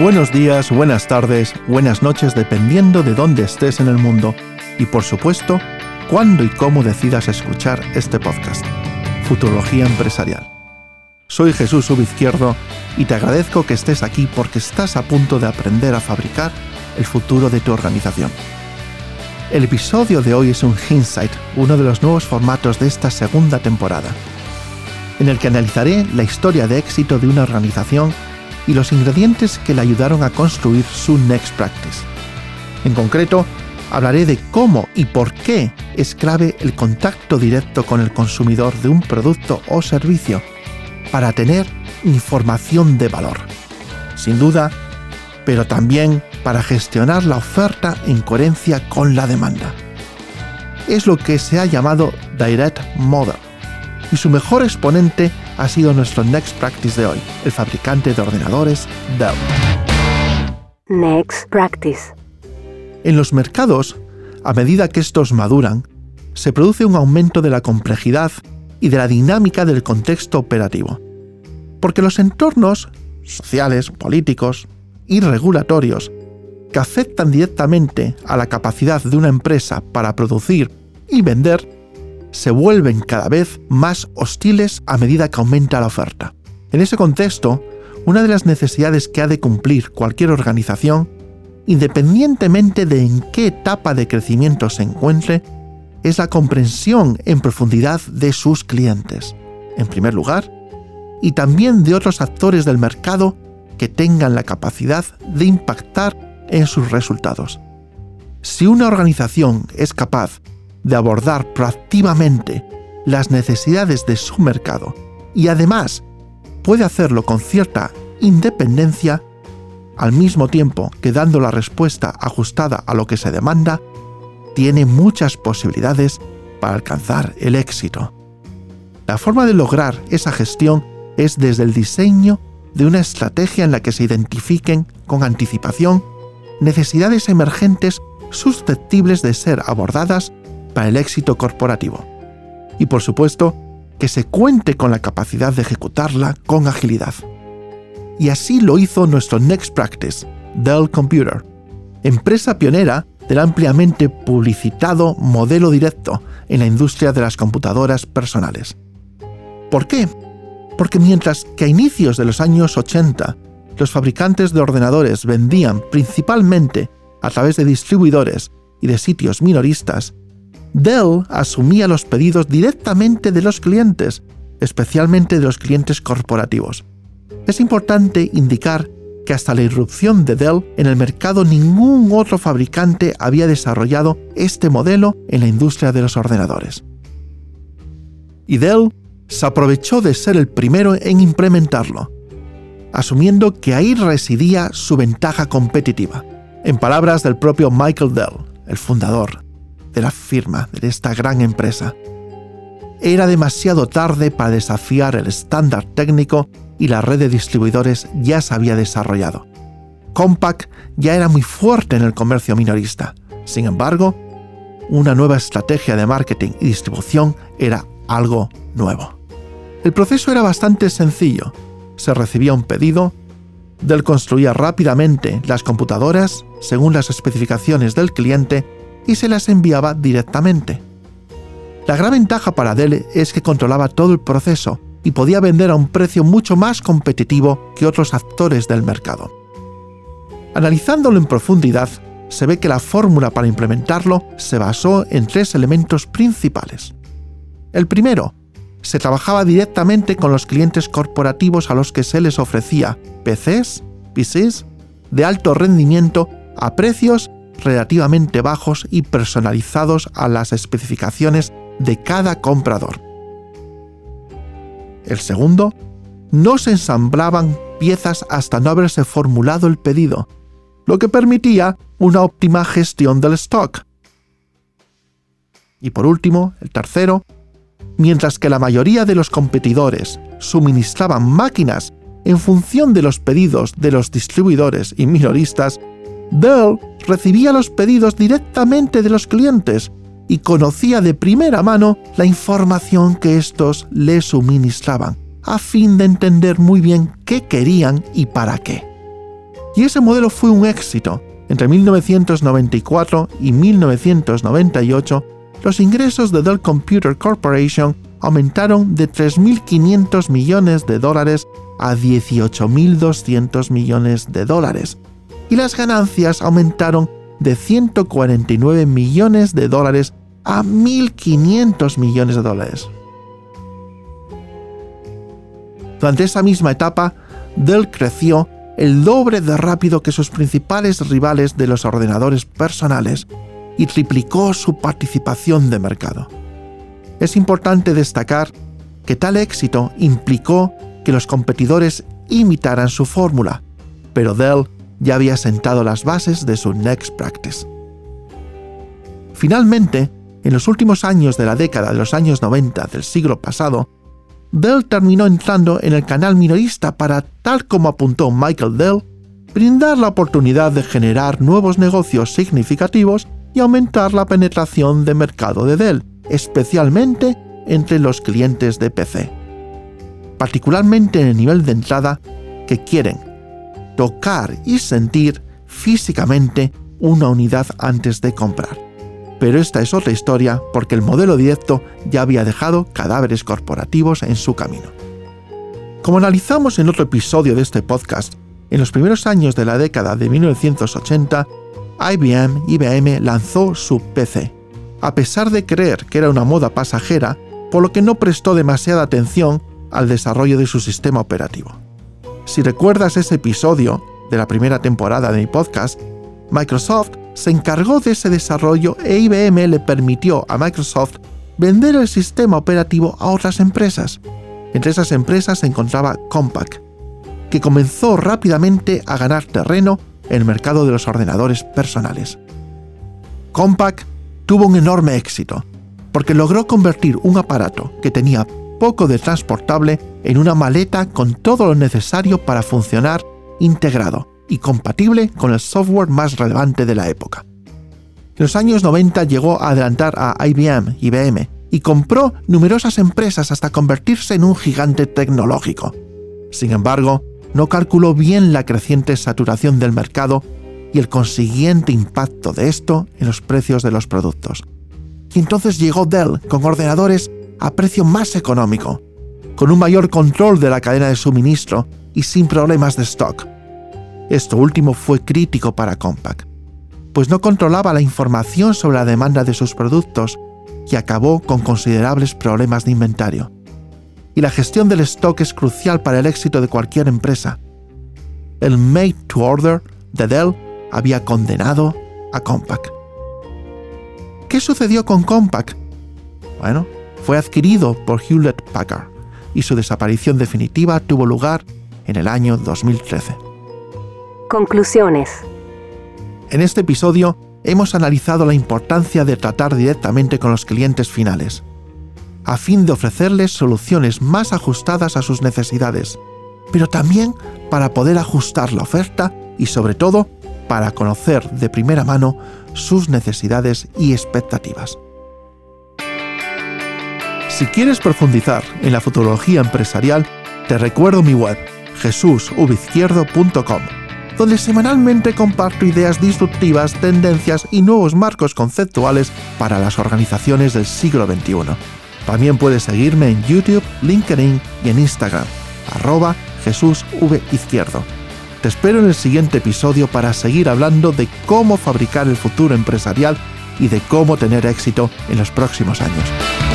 Buenos días, buenas tardes, buenas noches, dependiendo de dónde estés en el mundo y por supuesto, cuándo y cómo decidas escuchar este podcast. Futurología Empresarial. Soy Jesús Ubizquierdo y te agradezco que estés aquí porque estás a punto de aprender a fabricar el futuro de tu organización. El episodio de hoy es un Insight, uno de los nuevos formatos de esta segunda temporada, en el que analizaré la historia de éxito de una organización y los ingredientes que le ayudaron a construir su Next Practice. En concreto, hablaré de cómo y por qué es clave el contacto directo con el consumidor de un producto o servicio para tener información de valor. Sin duda, pero también para gestionar la oferta en coherencia con la demanda. Es lo que se ha llamado Direct Model, y su mejor exponente ha sido nuestro Next Practice de hoy, el fabricante de ordenadores Dell. Next Practice. En los mercados, a medida que estos maduran, se produce un aumento de la complejidad y de la dinámica del contexto operativo. Porque los entornos sociales, políticos y regulatorios que afectan directamente a la capacidad de una empresa para producir y vender se vuelven cada vez más hostiles a medida que aumenta la oferta. En ese contexto, una de las necesidades que ha de cumplir cualquier organización, independientemente de en qué etapa de crecimiento se encuentre, es la comprensión en profundidad de sus clientes, en primer lugar, y también de otros actores del mercado que tengan la capacidad de impactar en sus resultados. Si una organización es capaz de abordar proactivamente las necesidades de su mercado y además puede hacerlo con cierta independencia, al mismo tiempo que dando la respuesta ajustada a lo que se demanda, tiene muchas posibilidades para alcanzar el éxito. La forma de lograr esa gestión es desde el diseño de una estrategia en la que se identifiquen con anticipación necesidades emergentes susceptibles de ser abordadas el éxito corporativo. Y por supuesto, que se cuente con la capacidad de ejecutarla con agilidad. Y así lo hizo nuestro Next Practice, Dell Computer, empresa pionera del ampliamente publicitado modelo directo en la industria de las computadoras personales. ¿Por qué? Porque mientras que a inicios de los años 80 los fabricantes de ordenadores vendían principalmente a través de distribuidores y de sitios minoristas, Dell asumía los pedidos directamente de los clientes, especialmente de los clientes corporativos. Es importante indicar que hasta la irrupción de Dell en el mercado ningún otro fabricante había desarrollado este modelo en la industria de los ordenadores. Y Dell se aprovechó de ser el primero en implementarlo, asumiendo que ahí residía su ventaja competitiva. En palabras del propio Michael Dell, el fundador, de la firma, de esta gran empresa. Era demasiado tarde para desafiar el estándar técnico y la red de distribuidores ya se había desarrollado. Compaq ya era muy fuerte en el comercio minorista. Sin embargo, una nueva estrategia de marketing y distribución era algo nuevo. El proceso era bastante sencillo. Se recibía un pedido, Dell construía rápidamente las computadoras según las especificaciones del cliente y se las enviaba directamente. La gran ventaja para Dell es que controlaba todo el proceso y podía vender a un precio mucho más competitivo que otros actores del mercado. Analizándolo en profundidad, se ve que la fórmula para implementarlo se basó en tres elementos principales. El primero, se trabajaba directamente con los clientes corporativos a los que se les ofrecía PCs, PCs de alto rendimiento a precios relativamente bajos y personalizados a las especificaciones de cada comprador. El segundo, no se ensamblaban piezas hasta no haberse formulado el pedido, lo que permitía una óptima gestión del stock. Y por último, el tercero, mientras que la mayoría de los competidores suministraban máquinas en función de los pedidos de los distribuidores y minoristas, Dell recibía los pedidos directamente de los clientes y conocía de primera mano la información que estos le suministraban, a fin de entender muy bien qué querían y para qué. Y ese modelo fue un éxito. Entre 1994 y 1998, los ingresos de Dell Computer Corporation aumentaron de 3.500 millones de dólares a 18.200 millones de dólares, y las ganancias aumentaron de 149 millones de dólares a 1.500 millones de dólares. Durante esa misma etapa, Dell creció el doble de rápido que sus principales rivales de los ordenadores personales y triplicó su participación de mercado. Es importante destacar que tal éxito implicó que los competidores imitaran su fórmula, pero Dell ya había sentado las bases de su Next Practice. Finalmente, en los últimos años de la década de los años 90 del siglo pasado, Dell terminó entrando en el canal minorista para, tal como apuntó Michael Dell, brindar la oportunidad de generar nuevos negocios significativos y aumentar la penetración de mercado de Dell, especialmente entre los clientes de PC. Particularmente en el nivel de entrada que quieren tocar y sentir físicamente una unidad antes de comprar. Pero esta es otra historia porque el modelo directo ya había dejado cadáveres corporativos en su camino. Como analizamos en otro episodio de este podcast, en los primeros años de la década de 1980, IBM IBM lanzó su PC, a pesar de creer que era una moda pasajera, por lo que no prestó demasiada atención al desarrollo de su sistema operativo. Si recuerdas ese episodio de la primera temporada de mi podcast, Microsoft se encargó de ese desarrollo e IBM le permitió a Microsoft vender el sistema operativo a otras empresas. Entre esas empresas se encontraba Compaq, que comenzó rápidamente a ganar terreno en el mercado de los ordenadores personales. Compaq tuvo un enorme éxito, porque logró convertir un aparato que tenía poco de transportable en una maleta con todo lo necesario para funcionar integrado y compatible con el software más relevante de la época. En los años 90 llegó a adelantar a IBM, IBM, y compró numerosas empresas hasta convertirse en un gigante tecnológico. Sin embargo, no calculó bien la creciente saturación del mercado y el consiguiente impacto de esto en los precios de los productos. Y entonces llegó Dell con ordenadores a precio más económico, con un mayor control de la cadena de suministro y sin problemas de stock. Esto último fue crítico para Compaq, pues no controlaba la información sobre la demanda de sus productos y acabó con considerables problemas de inventario. Y la gestión del stock es crucial para el éxito de cualquier empresa. El Made to Order de Dell había condenado a Compaq. ¿Qué sucedió con Compaq? Bueno, fue adquirido por Hewlett Packard y su desaparición definitiva tuvo lugar en el año 2013. Conclusiones. En este episodio hemos analizado la importancia de tratar directamente con los clientes finales, a fin de ofrecerles soluciones más ajustadas a sus necesidades, pero también para poder ajustar la oferta y sobre todo para conocer de primera mano sus necesidades y expectativas. Si quieres profundizar en la futurología empresarial, te recuerdo mi web jesusubizquierdo.com donde semanalmente comparto ideas disruptivas, tendencias y nuevos marcos conceptuales para las organizaciones del siglo XXI. También puedes seguirme en YouTube, LinkedIn y en Instagram, arroba JesúsVIzquierdo. Te espero en el siguiente episodio para seguir hablando de cómo fabricar el futuro empresarial y de cómo tener éxito en los próximos años.